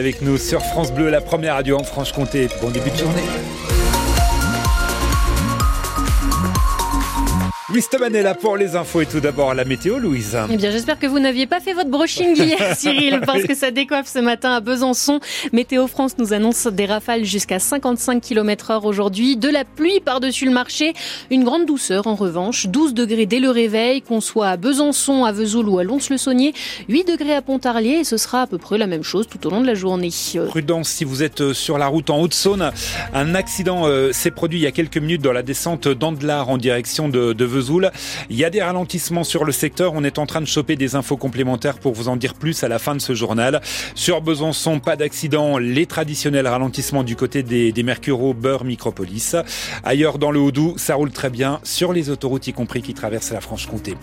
Avec nous sur France Bleu, la première radio en Franche-Comté. Bon début de journée. Louise Thoman est là pour les infos et tout d'abord la météo, Louise. Eh bien, j'espère que vous n'aviez pas fait votre brushing hier, Cyril, parce que ça décoiffe ce matin à Besançon. Météo France nous annonce des rafales jusqu'à 55 km heure aujourd'hui, de la pluie par-dessus le marché, une grande douceur en revanche, 12 degrés dès le réveil, qu'on soit à Besançon, à Vesoul ou à Lons-le-Saunier, 8 degrés à Pontarlier et ce sera à peu près la même chose tout au long de la journée. Prudence si vous êtes euh, sur la route en Haute-Saône. Un accident euh, s'est produit il y a quelques minutes dans la descente d'Andelard en direction de, de il y a des ralentissements sur le secteur. On est en train de choper des infos complémentaires pour vous en dire plus à la fin de ce journal. Sur Besançon, pas d'accident. Les traditionnels ralentissements du côté des, des Mercuro, Beurre, Micropolis. Ailleurs dans le Haut-Doubs, ça roule très bien sur les autoroutes, y compris qui traversent la Franche-Comté.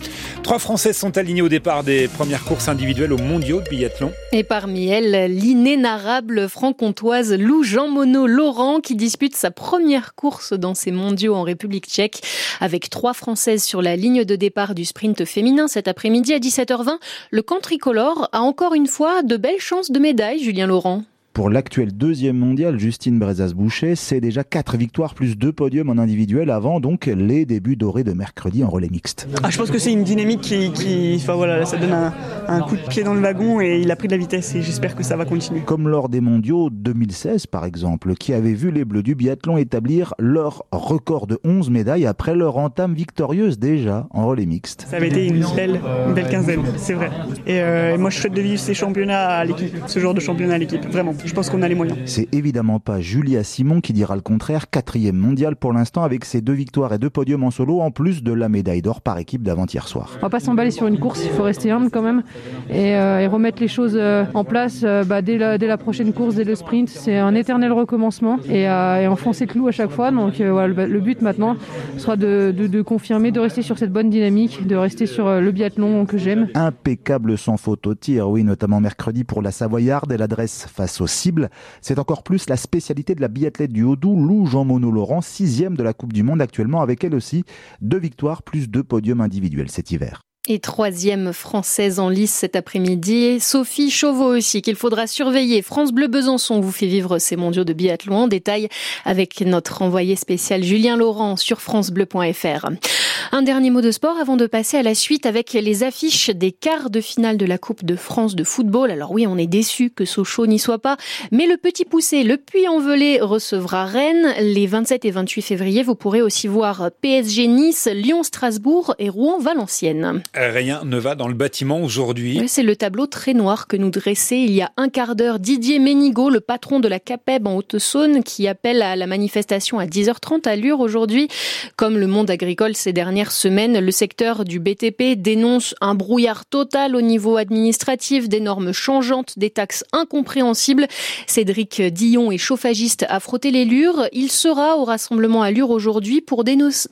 Trois Françaises sont alignées au départ des premières courses individuelles aux mondiaux de biathlon. Et parmi elles, l'inénarrable franc-comtoise Lou Jean Monod Laurent qui dispute sa première course dans ces mondiaux en République tchèque avec trois Français sur la ligne de départ du sprint féminin cet après-midi à 17h20. Le camp tricolore a encore une fois de belles chances de médaille, Julien Laurent. Pour l'actuel deuxième mondial, Justine Brezas-Boucher, c'est déjà quatre victoires plus deux podiums en individuel avant donc les débuts dorés de mercredi en relais mixte. Ah, je pense que c'est une dynamique qui, qui enfin voilà, ça donne un, un, coup de pied dans le wagon et il a pris de la vitesse et j'espère que ça va continuer. Comme lors des mondiaux 2016 par exemple, qui avait vu les Bleus du biathlon établir leur record de 11 médailles après leur entame victorieuse déjà en relais mixte. Ça avait été une belle, une belle quinzaine, c'est vrai. Et, euh, et moi je souhaite de vivre ces championnats à l'équipe, ce genre de championnat à l'équipe, vraiment je pense qu'on a les moyens. C'est évidemment pas Julia Simon qui dira le contraire, quatrième mondial pour l'instant avec ses deux victoires et deux podiums en solo, en plus de la médaille d'or par équipe d'avant-hier soir. On va pas s'emballer sur une course, il faut rester humble quand même et, euh, et remettre les choses euh, en place euh, bah, dès, la, dès, la, prochaine course, dès le sprint. C'est un éternel recommencement et, euh, et enfoncer clou à chaque fois. Donc euh, voilà, le, le, but maintenant sera de, de, de, confirmer, de rester sur cette bonne dynamique, de rester sur le biathlon que j'aime. Impeccable sans faute au tir, oui, notamment mercredi pour la Savoyarde. Elle adresse face au C'est encore plus la spécialité de la biathlète du Haut-Doubs, Lou Jean Monod Laurent, sixième de la Coupe du Monde actuellement, avec elle aussi deux victoires plus deux podiums individuels cet hiver. Et troisième française en lice cet après-midi, Sophie Chauveau aussi, qu'il faudra surveiller. France Bleu Besançon vous fait vivre ces mondiaux de biathlon en détail avec notre envoyé spécial Julien Laurent sur francebleu.fr. Un dernier mot de sport avant de passer à la suite avec les affiches des quarts de finale de la Coupe de France de football. Alors oui, on est déçu que Sochaux n'y soit pas, mais le petit poussé, le Puy-en-Velay recevra Rennes les 27 et 28 février. Vous pourrez aussi voir PSG Nice, Lyon Strasbourg et Rouen Valenciennes. Rien ne va dans le bâtiment aujourd'hui. C'est le tableau très noir que nous dressait il y a un quart d'heure Didier Ménigaud, le patron de la CAPEB en Haute-Saône, qui appelle à la manifestation à 10h30 à Lure aujourd'hui. Comme le monde agricole ces dernières semaines, le secteur du BTP dénonce un brouillard total au niveau administratif, des normes changeantes, des taxes incompréhensibles. Cédric Dillon est chauffagiste à frotter les lures. Il sera au rassemblement à Lure aujourd'hui pour dénoncer,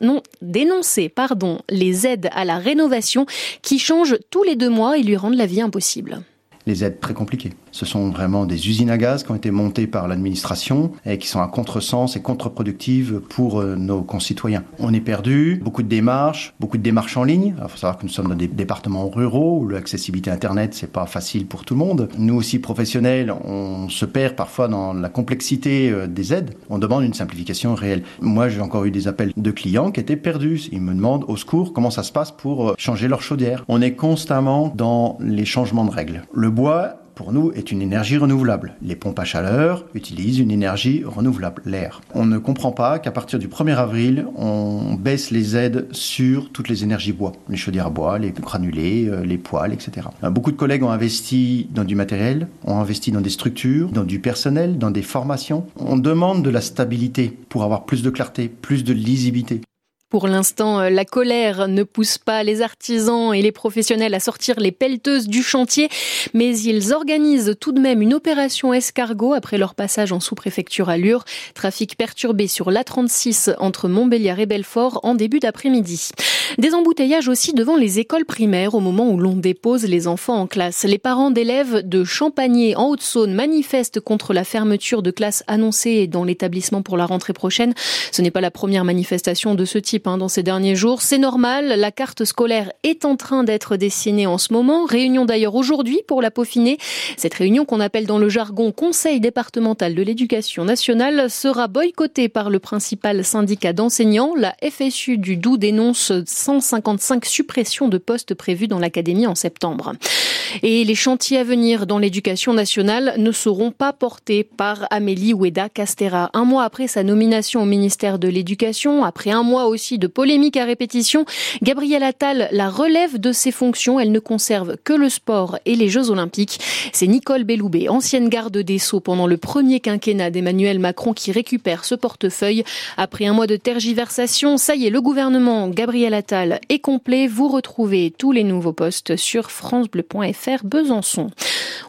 les aides à la rénovation qui changent tous les deux mois et lui rendent la vie impossible. Les aides très compliquées. Ce sont vraiment des usines à gaz qui ont été montées par l'administration et qui sont à contresens et contre-productives pour nos concitoyens. On est perdu, beaucoup de démarches, beaucoup de démarches en ligne. Il faut savoir que nous sommes dans des départements ruraux où l'accessibilité Internet, c'est pas facile pour tout le monde. Nous aussi, professionnels, on se perd parfois dans la complexité des aides. On demande une simplification réelle. Moi, j'ai encore eu des appels de clients qui étaient perdus. Ils me demandent au secours comment ça se passe pour changer leur chaudière. On est constamment dans les changements de règles. Le bois pour nous, est une énergie renouvelable. Les pompes à chaleur utilisent une énergie renouvelable, l'air. On ne comprend pas qu'à partir du 1er avril, on baisse les aides sur toutes les énergies bois. Les chaudières à bois, les granulés, les poêles, etc. Beaucoup de collègues ont investi dans du matériel, ont investi dans des structures, dans du personnel, dans des formations. On demande de la stabilité pour avoir plus de clarté, plus de lisibilité. Pour l'instant, la colère ne pousse pas les artisans et les professionnels à sortir les pelleteuses du chantier, mais ils organisent tout de même une opération escargot après leur passage en sous-préfecture à Lure. Trafic perturbé sur l'A36 entre Montbéliard et Belfort en début d'après-midi. Des embouteillages aussi devant les écoles primaires au moment où l'on dépose les enfants en classe. Les parents d'élèves de Champagné en Haute-Saône manifestent contre la fermeture de classes annoncée dans l'établissement pour la rentrée prochaine. Ce n'est pas la première manifestation de ce type hein, dans ces derniers jours. C'est normal, la carte scolaire est en train d'être dessinée en ce moment. Réunion d'ailleurs aujourd'hui pour la peaufiner. Cette réunion qu'on appelle dans le jargon Conseil départemental de l'éducation nationale sera boycottée par le principal syndicat d'enseignants. La FSU du Doubs dénonce 155 suppressions de postes prévues dans l'académie en septembre. Et les chantiers à venir dans l'éducation nationale ne seront pas portés par Amélie Oueda Castera. Un mois après sa nomination au ministère de l'Éducation, après un mois aussi de polémiques à répétition, Gabrielle Attal la relève de ses fonctions. Elle ne conserve que le sport et les Jeux Olympiques. C'est Nicole Belloubet, ancienne garde des Sceaux pendant le premier quinquennat d'Emmanuel Macron qui récupère ce portefeuille. Après un mois de tergiversation, ça y est, le gouvernement Gabriel Attal est complet. Vous retrouvez tous les nouveaux postes sur francebleu.fr Besançon.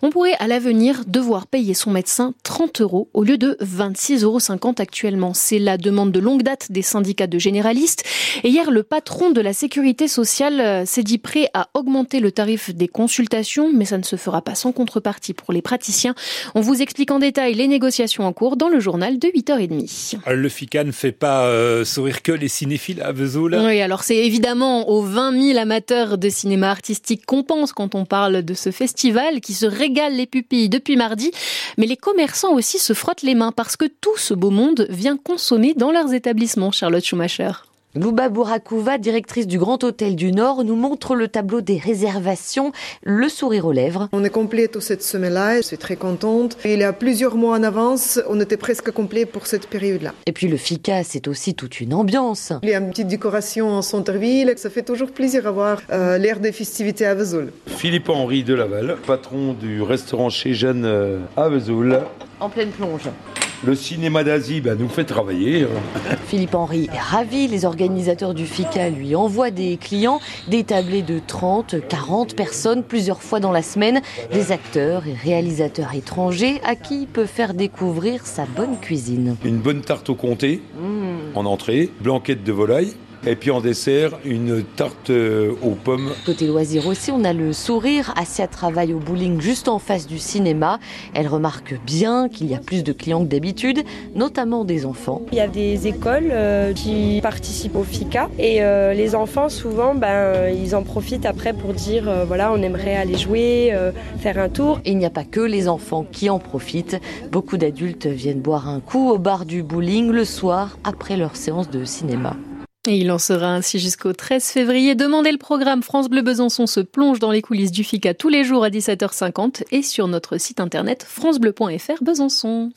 On pourrait à l'avenir devoir payer son médecin 30 euros au lieu de 26,50 euros actuellement. C'est la demande de longue date des syndicats de généralistes. Et hier, le patron de la sécurité sociale euh, s'est dit prêt à augmenter le tarif des consultations, mais ça ne se fera pas sans contrepartie pour les praticiens. On vous explique en détail les négociations en cours dans le journal de 8h30. Le FICA ne fait pas euh, sourire que les cinéphiles à Vesoul. Oui, alors c'est évidemment aux 20 000 amateurs de cinéma artistique qu'on pense quand on parle de ce festival qui se régale les pupilles depuis mardi. Mais les commerçants aussi se frottent les mains parce que tout ce beau monde vient consommer dans leurs établissements, Charlotte Schumacher. Louba Bourakouva, directrice du Grand Hôtel du Nord, nous montre le tableau des réservations, le sourire aux lèvres. On est complet toute cette semaine-là, je suis très contente. Il y a plusieurs mois en avance, on était presque complet pour cette période-là. Et puis le FICA, c'est aussi toute une ambiance. Il y a une petite décoration en centre-ville, ça fait toujours plaisir à voir euh, l'air des festivités à Vesoul. Philippe-Henri de Laval, patron du restaurant chez Jeanne euh, à Vesoul. En pleine plonge. Le cinéma d'Asie ben, nous fait travailler. Philippe Henry est ravi. Les organisateurs du FICA lui envoient des clients, des tablés de 30, 40 personnes plusieurs fois dans la semaine, des acteurs et réalisateurs étrangers à qui il peut faire découvrir sa bonne cuisine. Une bonne tarte au comté en entrée, blanquette de volaille, et puis en dessert, une tarte euh, aux pommes. Côté loisirs aussi, on a le sourire. Asia travaille au bowling juste en face du cinéma. Elle remarque bien qu'il y a plus de clients que d'habitude, notamment des enfants. Il y a des écoles euh, qui participent au FICA et euh, les enfants souvent, ben, ils en profitent après pour dire voilà, on aimerait aller jouer, faire un tour. Et il n'y a pas que les enfants qui en profitent. Beaucoup d'adultes viennent boire un coup au bar du bowling le soir après leur séance de cinéma. Et il en sera ainsi jusqu'au 13 février. Demandez le programme France Bleu Besançon se plonge dans les coulisses du FICA tous les jours à 17h50 et sur notre site internet francebleu.fr Besançon.